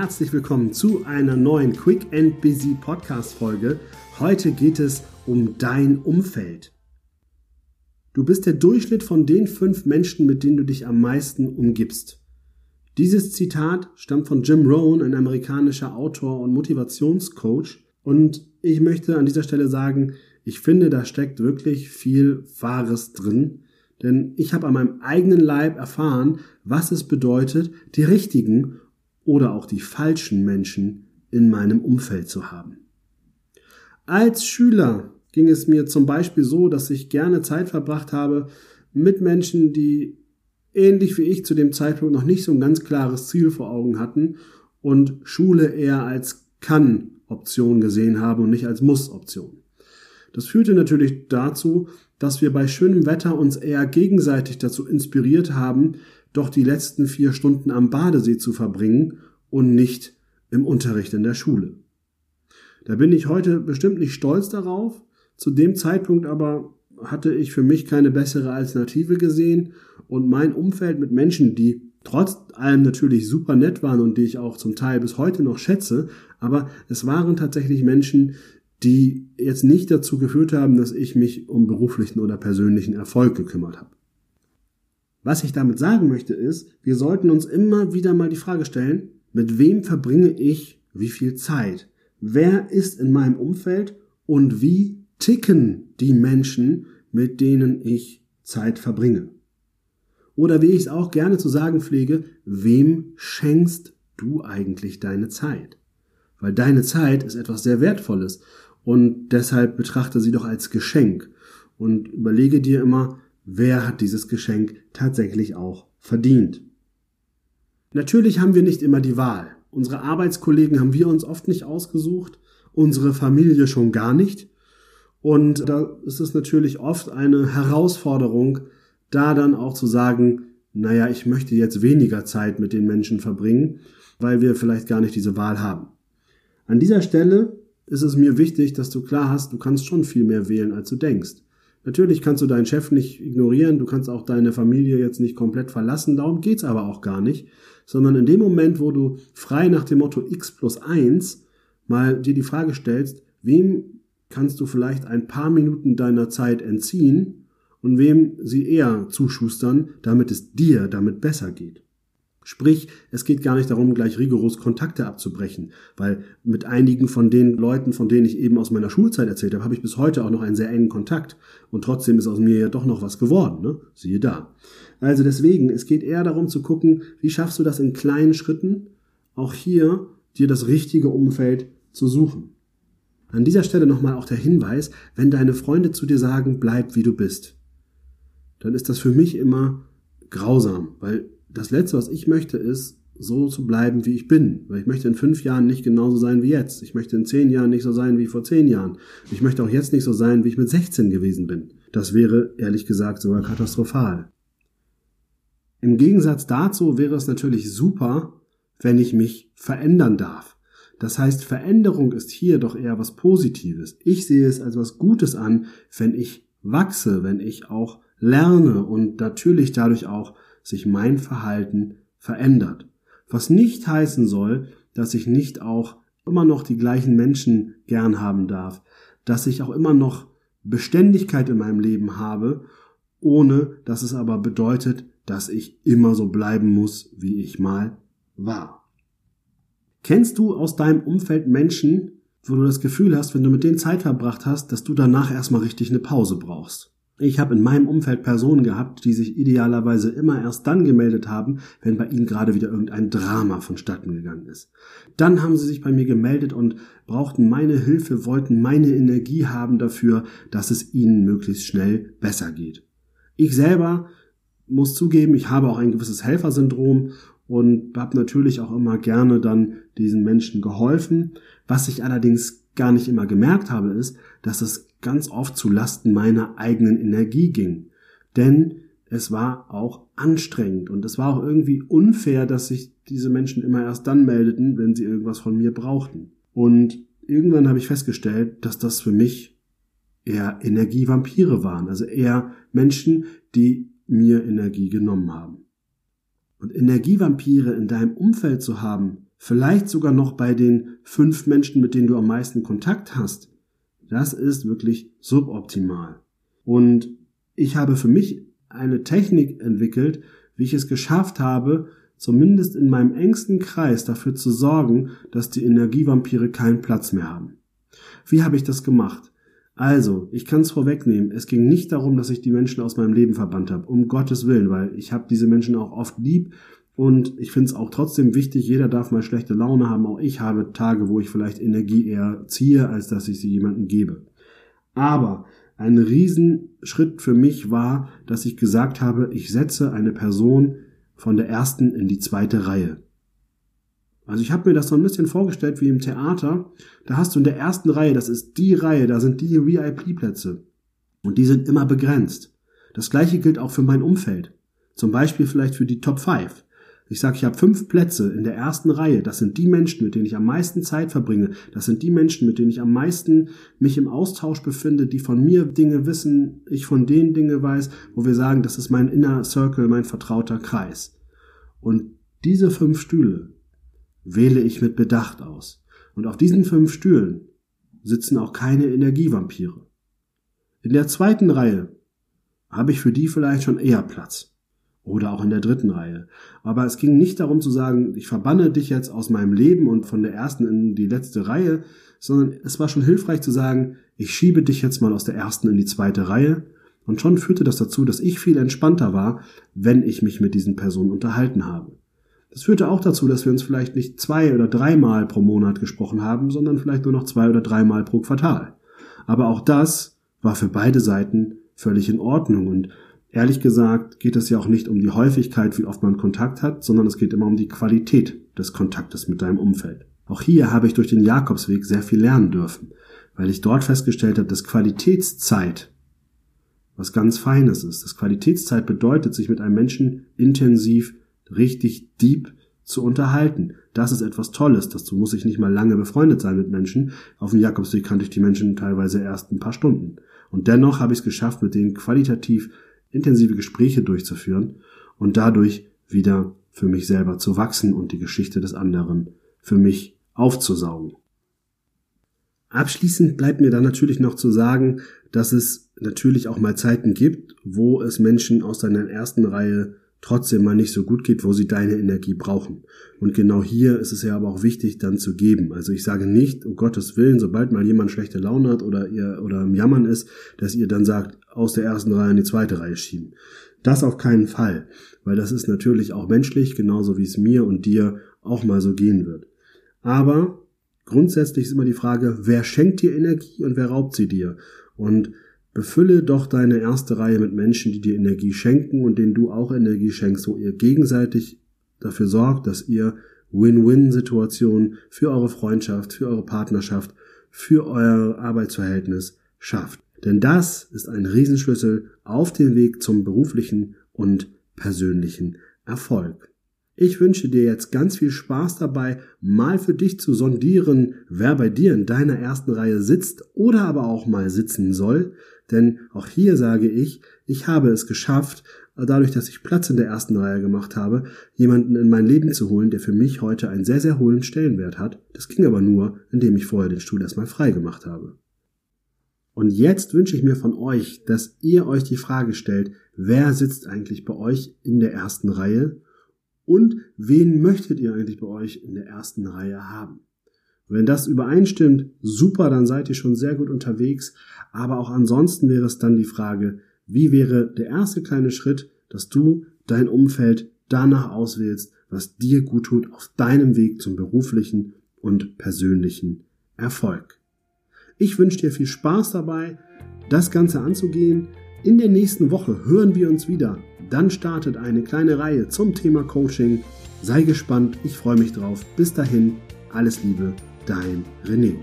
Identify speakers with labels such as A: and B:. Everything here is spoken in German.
A: herzlich willkommen zu einer neuen Quick and Busy Podcast Folge. Heute geht es um dein Umfeld. Du bist der Durchschnitt von den fünf Menschen, mit denen du dich am meisten umgibst. Dieses Zitat stammt von Jim Rohn, ein amerikanischer Autor und Motivationscoach. Und ich möchte an dieser Stelle sagen, ich finde, da steckt wirklich viel Wahres drin. Denn ich habe an meinem eigenen Leib erfahren, was es bedeutet, die richtigen oder auch die falschen Menschen in meinem Umfeld zu haben. Als Schüler ging es mir zum Beispiel so, dass ich gerne Zeit verbracht habe mit Menschen, die ähnlich wie ich zu dem Zeitpunkt noch nicht so ein ganz klares Ziel vor Augen hatten und Schule eher als Kann-Option gesehen haben und nicht als Muss-Option. Das führte natürlich dazu, dass wir bei schönem Wetter uns eher gegenseitig dazu inspiriert haben, doch die letzten vier Stunden am Badesee zu verbringen und nicht im Unterricht in der Schule. Da bin ich heute bestimmt nicht stolz darauf. Zu dem Zeitpunkt aber hatte ich für mich keine bessere Alternative gesehen und mein Umfeld mit Menschen, die trotz allem natürlich super nett waren und die ich auch zum Teil bis heute noch schätze, aber es waren tatsächlich Menschen, die jetzt nicht dazu geführt haben, dass ich mich um beruflichen oder persönlichen Erfolg gekümmert habe. Was ich damit sagen möchte ist, wir sollten uns immer wieder mal die Frage stellen, mit wem verbringe ich wie viel Zeit? Wer ist in meinem Umfeld und wie ticken die Menschen, mit denen ich Zeit verbringe? Oder wie ich es auch gerne zu sagen pflege, wem schenkst du eigentlich deine Zeit? Weil deine Zeit ist etwas sehr Wertvolles und deshalb betrachte sie doch als Geschenk und überlege dir immer, wer hat dieses Geschenk tatsächlich auch verdient. Natürlich haben wir nicht immer die Wahl. Unsere Arbeitskollegen haben wir uns oft nicht ausgesucht, unsere Familie schon gar nicht. Und da ist es natürlich oft eine Herausforderung, da dann auch zu sagen, naja, ich möchte jetzt weniger Zeit mit den Menschen verbringen, weil wir vielleicht gar nicht diese Wahl haben. An dieser Stelle ist es mir wichtig, dass du klar hast, du kannst schon viel mehr wählen, als du denkst. Natürlich kannst du deinen Chef nicht ignorieren, du kannst auch deine Familie jetzt nicht komplett verlassen, darum geht's aber auch gar nicht, sondern in dem Moment, wo du frei nach dem Motto x plus 1 mal dir die Frage stellst, wem kannst du vielleicht ein paar Minuten deiner Zeit entziehen und wem sie eher zuschustern, damit es dir damit besser geht. Sprich, es geht gar nicht darum, gleich rigoros Kontakte abzubrechen, weil mit einigen von den Leuten, von denen ich eben aus meiner Schulzeit erzählt habe, habe ich bis heute auch noch einen sehr engen Kontakt. Und trotzdem ist aus mir ja doch noch was geworden, ne? Siehe da. Also deswegen, es geht eher darum zu gucken, wie schaffst du das in kleinen Schritten, auch hier dir das richtige Umfeld zu suchen. An dieser Stelle nochmal auch der Hinweis, wenn deine Freunde zu dir sagen, bleib wie du bist, dann ist das für mich immer grausam, weil das Letzte, was ich möchte, ist, so zu bleiben, wie ich bin. Weil ich möchte in fünf Jahren nicht genauso sein wie jetzt. Ich möchte in zehn Jahren nicht so sein wie vor zehn Jahren. Ich möchte auch jetzt nicht so sein, wie ich mit 16 gewesen bin. Das wäre, ehrlich gesagt, sogar katastrophal. Im Gegensatz dazu wäre es natürlich super, wenn ich mich verändern darf. Das heißt, Veränderung ist hier doch eher was Positives. Ich sehe es als was Gutes an, wenn ich wachse, wenn ich auch lerne und natürlich dadurch auch sich mein Verhalten verändert. Was nicht heißen soll, dass ich nicht auch immer noch die gleichen Menschen gern haben darf, dass ich auch immer noch Beständigkeit in meinem Leben habe, ohne dass es aber bedeutet, dass ich immer so bleiben muss, wie ich mal war. Kennst du aus deinem Umfeld Menschen, wo du das Gefühl hast, wenn du mit denen Zeit verbracht hast, dass du danach erstmal richtig eine Pause brauchst? Ich habe in meinem Umfeld Personen gehabt, die sich idealerweise immer erst dann gemeldet haben, wenn bei ihnen gerade wieder irgendein Drama vonstatten gegangen ist. Dann haben sie sich bei mir gemeldet und brauchten meine Hilfe, wollten meine Energie haben dafür, dass es ihnen möglichst schnell besser geht. Ich selber muss zugeben, ich habe auch ein gewisses Helfersyndrom und habe natürlich auch immer gerne dann diesen Menschen geholfen. Was ich allerdings gar nicht immer gemerkt habe, ist, dass es ganz oft zu Lasten meiner eigenen Energie ging. Denn es war auch anstrengend und es war auch irgendwie unfair, dass sich diese Menschen immer erst dann meldeten, wenn sie irgendwas von mir brauchten. Und irgendwann habe ich festgestellt, dass das für mich eher Energievampire waren, also eher Menschen, die mir Energie genommen haben. Und Energievampire in deinem Umfeld zu haben, vielleicht sogar noch bei den fünf Menschen, mit denen du am meisten Kontakt hast, das ist wirklich suboptimal. Und ich habe für mich eine Technik entwickelt, wie ich es geschafft habe, zumindest in meinem engsten Kreis dafür zu sorgen, dass die Energievampire keinen Platz mehr haben. Wie habe ich das gemacht? Also, ich kann es vorwegnehmen, es ging nicht darum, dass ich die Menschen aus meinem Leben verbannt habe, um Gottes Willen, weil ich habe diese Menschen auch oft lieb und ich finde es auch trotzdem wichtig, jeder darf mal schlechte Laune haben, auch ich habe Tage, wo ich vielleicht Energie eher ziehe, als dass ich sie jemandem gebe. Aber ein Riesenschritt für mich war, dass ich gesagt habe, ich setze eine Person von der ersten in die zweite Reihe. Also ich habe mir das so ein bisschen vorgestellt wie im Theater. Da hast du in der ersten Reihe, das ist die Reihe, da sind die VIP-Plätze. Und die sind immer begrenzt. Das gleiche gilt auch für mein Umfeld. Zum Beispiel vielleicht für die Top 5. Ich sage, ich habe fünf Plätze in der ersten Reihe. Das sind die Menschen, mit denen ich am meisten Zeit verbringe. Das sind die Menschen, mit denen ich am meisten mich im Austausch befinde, die von mir Dinge wissen, ich von denen Dinge weiß, wo wir sagen, das ist mein Inner Circle, mein vertrauter Kreis. Und diese fünf Stühle, wähle ich mit Bedacht aus. Und auf diesen fünf Stühlen sitzen auch keine Energievampire. In der zweiten Reihe habe ich für die vielleicht schon eher Platz. Oder auch in der dritten Reihe. Aber es ging nicht darum zu sagen, ich verbanne dich jetzt aus meinem Leben und von der ersten in die letzte Reihe, sondern es war schon hilfreich zu sagen, ich schiebe dich jetzt mal aus der ersten in die zweite Reihe. Und schon führte das dazu, dass ich viel entspannter war, wenn ich mich mit diesen Personen unterhalten habe. Das führte auch dazu, dass wir uns vielleicht nicht zwei oder dreimal pro Monat gesprochen haben, sondern vielleicht nur noch zwei oder dreimal pro Quartal. Aber auch das war für beide Seiten völlig in Ordnung und ehrlich gesagt geht es ja auch nicht um die Häufigkeit, wie oft man Kontakt hat, sondern es geht immer um die Qualität des Kontaktes mit deinem Umfeld. Auch hier habe ich durch den Jakobsweg sehr viel lernen dürfen, weil ich dort festgestellt habe, dass Qualitätszeit was ganz Feines ist. Das Qualitätszeit bedeutet, sich mit einem Menschen intensiv richtig deep zu unterhalten. Das ist etwas Tolles. Dazu muss ich nicht mal lange befreundet sein mit Menschen. Auf dem Jakobsweg kannte ich die Menschen teilweise erst ein paar Stunden. Und dennoch habe ich es geschafft, mit denen qualitativ intensive Gespräche durchzuführen und dadurch wieder für mich selber zu wachsen und die Geschichte des anderen für mich aufzusaugen. Abschließend bleibt mir dann natürlich noch zu sagen, dass es natürlich auch mal Zeiten gibt, wo es Menschen aus deiner ersten Reihe trotzdem mal nicht so gut geht, wo sie deine Energie brauchen. Und genau hier ist es ja aber auch wichtig, dann zu geben. Also ich sage nicht, um Gottes Willen, sobald mal jemand schlechte Laune hat oder ihr oder im Jammern ist, dass ihr dann sagt, aus der ersten Reihe in die zweite Reihe schieben. Das auf keinen Fall, weil das ist natürlich auch menschlich, genauso wie es mir und dir auch mal so gehen wird. Aber grundsätzlich ist immer die Frage, wer schenkt dir Energie und wer raubt sie dir? Und Befülle doch deine erste Reihe mit Menschen, die dir Energie schenken und denen du auch Energie schenkst, wo ihr gegenseitig dafür sorgt, dass ihr Win-Win-Situationen für eure Freundschaft, für eure Partnerschaft, für euer Arbeitsverhältnis schafft. Denn das ist ein Riesenschlüssel auf dem Weg zum beruflichen und persönlichen Erfolg. Ich wünsche dir jetzt ganz viel Spaß dabei, mal für dich zu sondieren, wer bei dir in deiner ersten Reihe sitzt oder aber auch mal sitzen soll. Denn auch hier sage ich, ich habe es geschafft, dadurch, dass ich Platz in der ersten Reihe gemacht habe, jemanden in mein Leben zu holen, der für mich heute einen sehr, sehr hohen Stellenwert hat. Das ging aber nur, indem ich vorher den Stuhl erstmal frei gemacht habe. Und jetzt wünsche ich mir von euch, dass ihr euch die Frage stellt, wer sitzt eigentlich bei euch in der ersten Reihe und wen möchtet ihr eigentlich bei euch in der ersten Reihe haben? Wenn das übereinstimmt, super, dann seid ihr schon sehr gut unterwegs. Aber auch ansonsten wäre es dann die Frage, wie wäre der erste kleine Schritt, dass du dein Umfeld danach auswählst, was dir gut tut auf deinem Weg zum beruflichen und persönlichen Erfolg. Ich wünsche dir viel Spaß dabei, das Ganze anzugehen. In der nächsten Woche hören wir uns wieder. Dann startet eine kleine Reihe zum Thema Coaching. Sei gespannt, ich freue mich drauf. Bis dahin, alles Liebe, dein René.